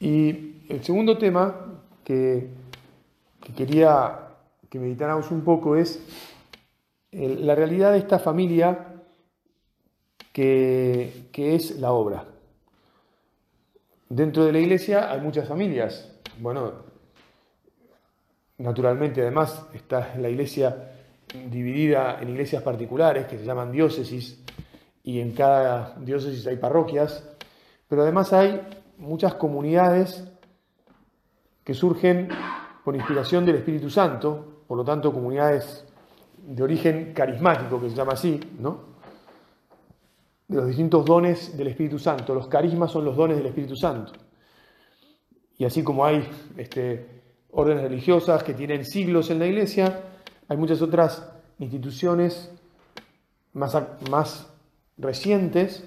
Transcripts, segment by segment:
Y el segundo tema que, quería que meditáramos un poco es la realidad de esta familia que, es la obra. Dentro de la iglesia hay muchas familias. Bueno, naturalmente además está la iglesia dividida en iglesias particulares que se llaman diócesis y en cada diócesis hay parroquias, pero además hay muchas comunidades que surgen por inspiración del Espíritu Santo, por lo tanto comunidades de origen carismático, que se llama así, ¿no? De los distintos dones del Espíritu Santo. Los carismas son los dones del Espíritu Santo. Y así como hay este, órdenes religiosas que tienen siglos en la iglesia, hay muchas otras instituciones más, más recientes,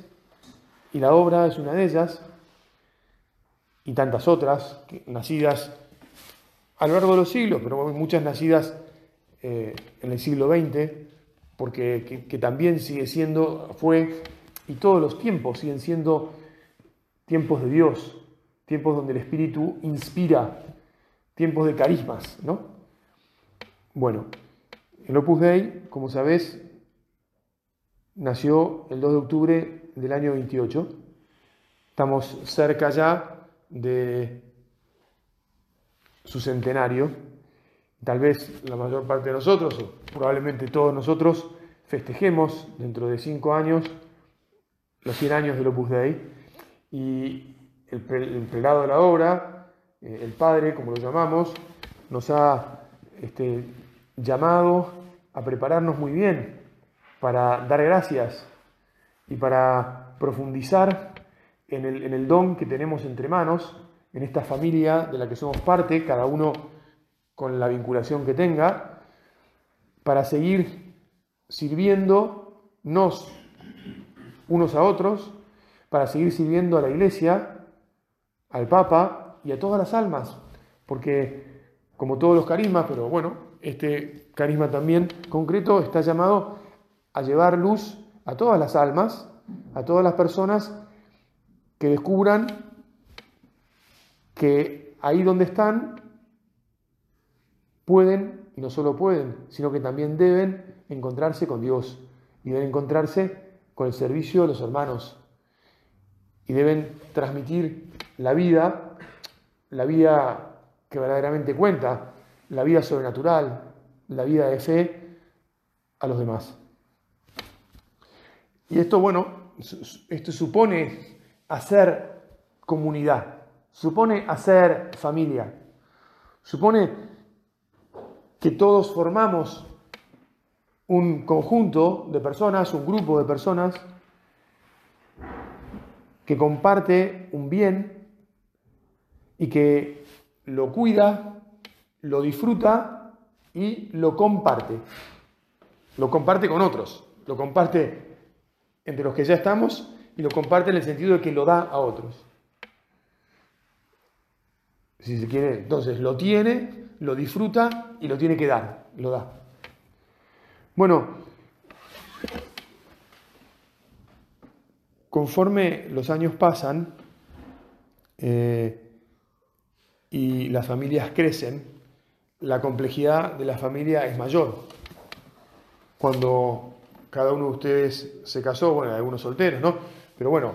y la obra es una de ellas, y tantas otras, nacidas a lo largo de los siglos, pero muchas nacidas eh, en el siglo XX, porque que, también sigue siendo, fue, y todos los tiempos siguen siendo tiempos de Dios, tiempos donde el Espíritu inspira, tiempos de carismas, ¿no? Bueno, el Opus Dei, como sabés, nació el 2 de octubre del año 28. Estamos cerca ya de su centenario. Tal vez la mayor parte de nosotros, o probablemente todos nosotros, festejemos dentro de cinco años los 100 años del Opus Dei. Y el, prelado de la obra, eh, el padre, como lo llamamos, nos ha este, llamado a prepararnos muy bien para dar gracias y para profundizar en el, don que tenemos entre manos, en esta familia de la que somos parte, cada uno con la vinculación que tenga, para seguir sirviéndonos unos a otros, para seguir sirviendo a la iglesia, al Papa y a todas las almas, porque como todos los carismas, pero bueno, este carisma también concreto está llamado a llevar luz a todas las almas, a todas las personas que descubran que ahí donde están pueden, y no solo pueden, sino que también deben encontrarse con Dios y deben encontrarse con el servicio de los hermanos y deben transmitir la vida, la vida que verdaderamente cuenta, la vida sobrenatural, la vida de fe a los demás. Y esto, bueno, esto supone hacer comunidad, supone hacer familia, supone que todos formamos un conjunto de personas, un grupo de personas que comparte un bien y que lo cuida, lo disfruta y lo comparte. Lo comparte con otros, lo comparte entre los que ya estamos y lo comparte en el sentido de que lo da a otros. Si se quiere, entonces lo tiene, lo disfruta y lo tiene que dar, lo da. Bueno, conforme los años pasan eh, y las familias crecen, la complejidad de la familia es mayor. Cuando cada uno de ustedes se casó, bueno, algunos solteros, ¿no? Pero bueno,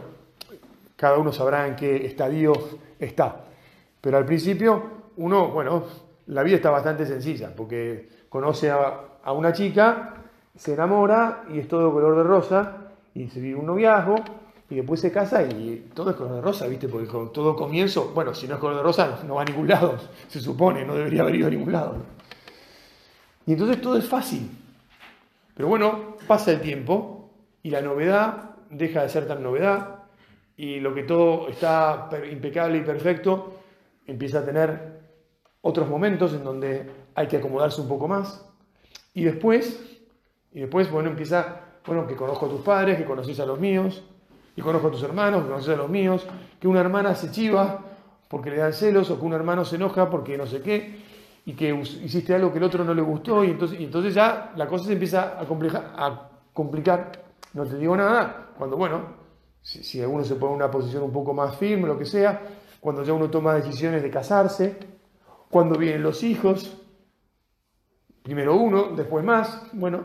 cada uno sabrá en qué estadio está. Pero al principio, uno, bueno, la vida está bastante sencilla, porque conoce a, una chica, se enamora y es todo color de rosa, y se vive un noviazgo, y después se casa y todo es color de rosa, ¿viste? Porque con todo comienzo, bueno, si no es color de rosa, no va a ningún lado, se supone, no debería haber ido a ningún lado. Y entonces todo es fácil. Pero bueno, pasa el tiempo y la novedad deja de ser tan novedad y lo que todo está impecable y perfecto empieza a tener otros momentos en donde hay que acomodarse un poco más y después, y después, bueno, empieza, bueno, que conozco a tus padres, que conoces a los míos, y conozco a tus hermanos, que conoces a los míos, que una hermana se chiva porque le dan celos o que un hermano se enoja porque no sé qué, y que hiciste algo que el otro no le gustó y entonces, entonces ya la cosa se empieza a complicar. No te digo nada, cuando bueno, si, si, alguno se pone en una posición un poco más firme, lo que sea, cuando ya uno toma decisiones de casarse, cuando vienen los hijos, primero uno, después más, bueno,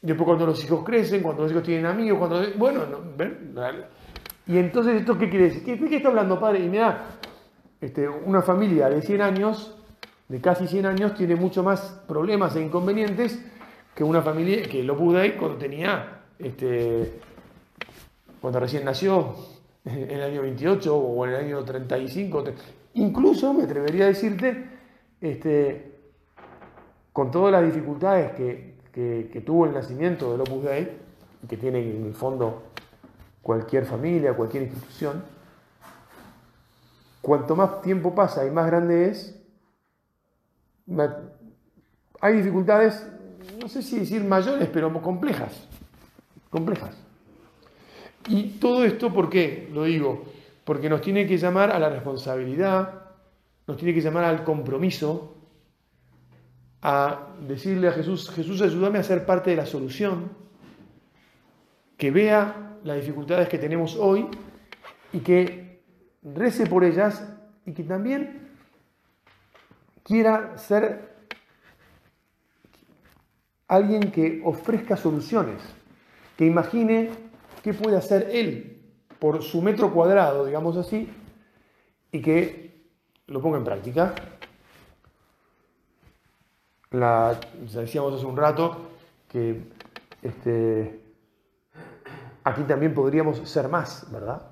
después cuando los hijos crecen, cuando los hijos tienen amigos, cuando, bueno, ¿ven? Y entonces, ¿esto qué quiere decir? ¿Qué, está hablando, padre? Y mira, este, una familia de 100 años, de casi 100 años, tiene mucho más problemas e inconvenientes que una familia que lo pude cuando tenía, este, cuando recién nació, en el año 28 o en el año 35. Incluso me atrevería a decirte, este, con todas las dificultades que, que tuvo el nacimiento del Opus Dei, que tiene en el fondo cualquier familia, cualquier institución, cuanto más tiempo pasa y más grande es, hay dificultades, no sé si decir mayores, pero complejas, complejas. Y todo esto, ¿por qué? Lo digo, porque nos tiene que llamar a la responsabilidad, nos tiene que llamar al compromiso, a decirle a Jesús, Jesús ayúdame a ser parte de la solución, que vea las dificultades que tenemos hoy y que rece por ellas y que también quiera ser alguien que ofrezca soluciones, que imagine qué puede hacer él por su metro cuadrado, digamos así, y que lo ponga en práctica. La, decíamos hace un rato que este, aquí también podríamos ser más, ¿verdad?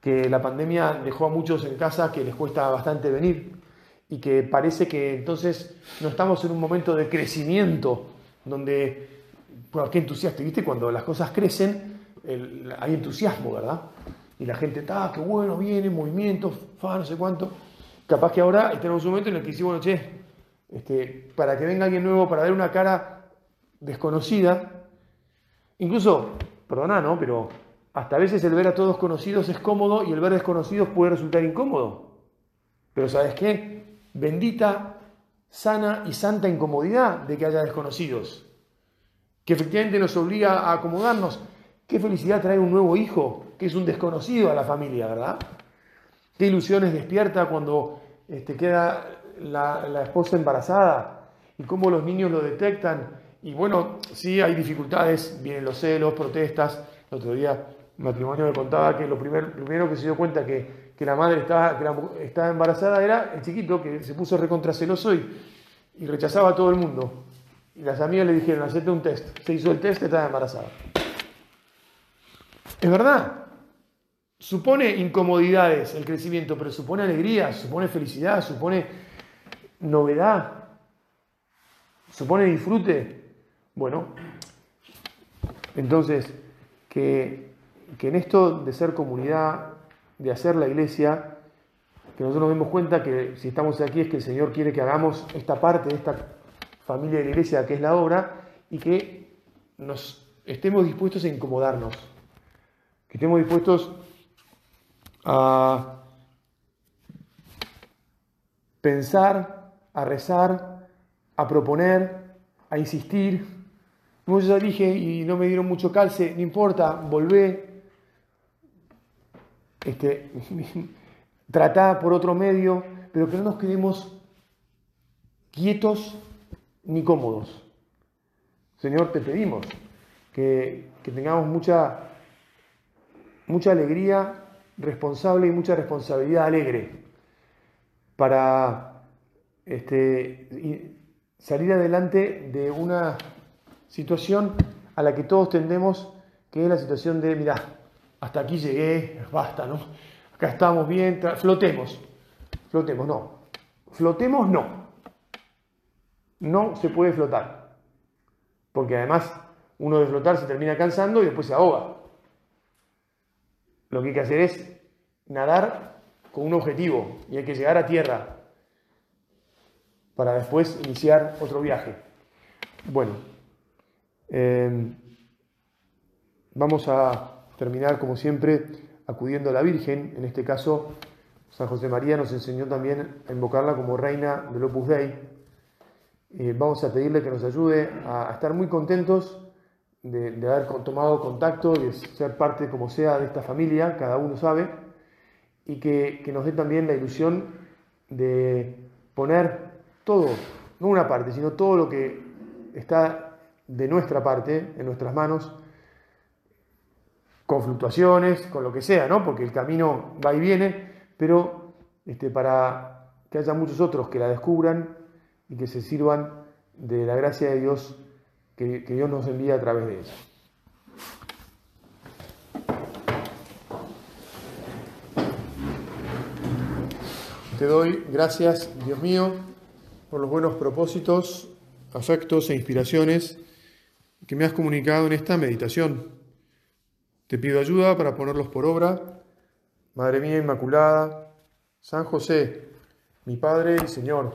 Que la pandemia dejó a muchos en casa que les cuesta bastante venir y que parece que entonces no estamos en un momento de crecimiento donde, bueno, qué entusiasta, ¿viste? Cuando las cosas crecen, hay entusiasmo, ¿verdad? Y la gente, está, qué bueno, viene, movimientos, fa, no sé cuánto. Capaz que ahora tenemos un momento en el que decimos, bueno, che, este, para que venga alguien nuevo, para ver una cara desconocida, incluso perdona, ¿no? Pero hasta a veces el ver a todos conocidos es cómodo y el ver desconocidos puede resultar incómodo. Pero ¿sabes qué? Bendita, sana y santa incomodidad de que haya desconocidos, que efectivamente nos obliga a acomodarnos. Qué felicidad traer un nuevo hijo, que es un desconocido a la familia, ¿verdad? Qué ilusiones despierta cuando este, queda la, la esposa embarazada y cómo los niños lo detectan y bueno, sí hay dificultades, vienen los celos, protestas. El otro día matrimonio me contaba que lo, primero que se dio cuenta que, que la madre estaba, estaba embarazada era el chiquito que se puso recontraceloso y, y rechazaba a todo el mundo. Y las amigas le dijeron, hacete un test. Se hizo el test, estaba embarazada. Es verdad, supone incomodidades el crecimiento, pero supone alegría, supone felicidad, supone novedad, supone disfrute. Bueno, entonces, que, en esto de ser comunidad, de hacer la iglesia, que nosotros nos demos cuenta que si estamos aquí es que el Señor quiere que hagamos esta parte esta familia de la iglesia que es la obra y que nos estemos dispuestos a incomodarnos, que estemos dispuestos a pensar, a rezar, a proponer, a insistir, como yo ya dije y no me dieron mucho calce, no importa, volvé. Este, tratá por otro medio, pero que no nos quedemos quietos ni cómodos. Señor, te pedimos que, tengamos mucha, mucha alegría responsable y mucha responsabilidad alegre para este, salir adelante de una situación a la que todos tendemos, que es la situación de, mira, hasta aquí llegué, basta, ¿no? Acá estamos bien, flotemos, flotemos, no, flotemos no, no se puede flotar, porque además uno de flotar se termina cansando y después se ahoga. Lo que hay que hacer es nadar con un objetivo y hay que llegar a tierra para después iniciar otro viaje. Bueno, Em, vamos a terminar, como siempre, acudiendo a la Virgen. En este caso, San José María nos enseñó también a invocarla como reina del Opus Dei. Eh, vamos a pedirle que nos ayude a, estar muy contentos de, haber tomado contacto, de ser parte, como sea, de esta familia, cada uno sabe, y que, que nos dé también la ilusión de poner todo, no una parte, sino todo lo que está de nuestra parte, en nuestras manos, con fluctuaciones, con lo que sea, ¿no? Porque el camino va y viene, pero este, para que haya muchos otros que la descubran y que se sirvan de la gracia de Dios que, Dios nos envía a través de ella. Te doy gracias, Dios mío, por los buenos propósitos, afectos e inspiraciones que me has comunicado en esta meditación. Te pido ayuda para ponerlos por obra. Madre mía Inmaculada, San José, mi Padre y Señor,